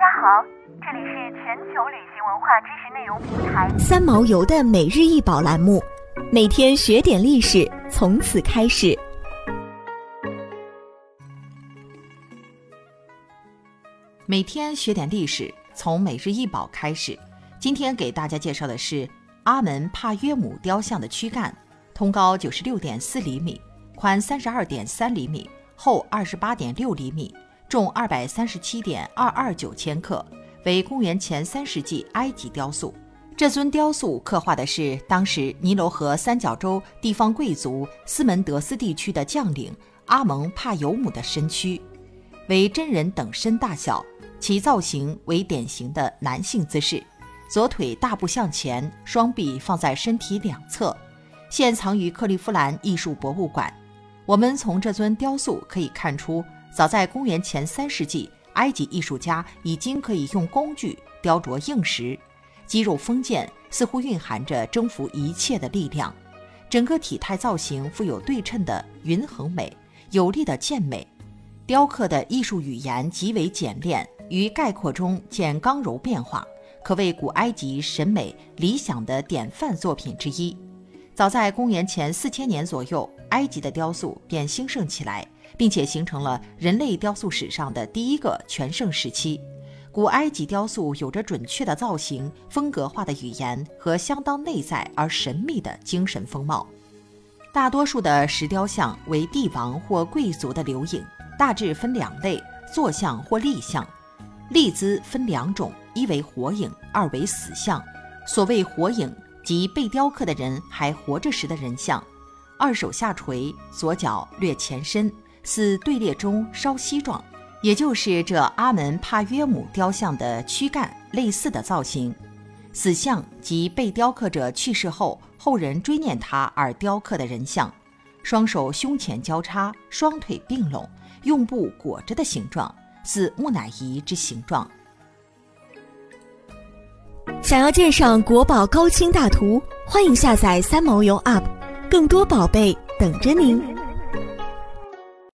大家好，这里是全球旅行文化知识内容平台三毛游的每日一宝栏目，每天学点历史，从此开始。每天学点历史，从每日一宝开始。今天给大家介绍的是阿门帕约姆雕像的躯干，通高九十六点四厘米，宽三十二点三厘米，厚二十八点六厘米。重二百三十七点二二九千克，为公元前三世纪埃及雕塑。这尊雕塑刻画的是当时尼罗河三角洲地方贵族斯门德斯地区的将领阿蒙帕尤姆的身躯，为真人等身大小，其造型为典型的男性姿势，左腿大步向前，双臂放在身体两侧，现藏于克利夫兰艺术博物馆。我们从这尊雕塑可以看出。早在公元前三世纪，埃及艺术家已经可以用工具雕琢硬石，肌肉封建，似乎蕴含着征服一切的力量。整个体态造型富有对称的匀衡美，有力的健美。雕刻的艺术语言极为简练，于概括中见刚柔变化，可谓古埃及审美理想的典范作品之一。早在公元前四千年左右，埃及的雕塑便兴盛起来。并且形成了人类雕塑史上的第一个全盛时期。古埃及雕塑有着准确的造型、风格化的语言和相当内在而神秘的精神风貌。大多数的石雕像为帝王或贵族的留影，大致分两类：坐像或立像。立姿分两种，一为活影，二为死像。所谓活影，即被雕刻的人还活着时的人像，二手下垂，左脚略前伸。似队列中稍息状，也就是这阿门帕约姆雕像的躯干类似的造型。死像即被雕刻者去世后，后人追念他而雕刻的人像，双手胸前交叉，双腿并拢，用布裹着的形状，似木乃伊之形状。想要鉴赏国宝高清大图，欢迎下载三毛游 App，更多宝贝等着您。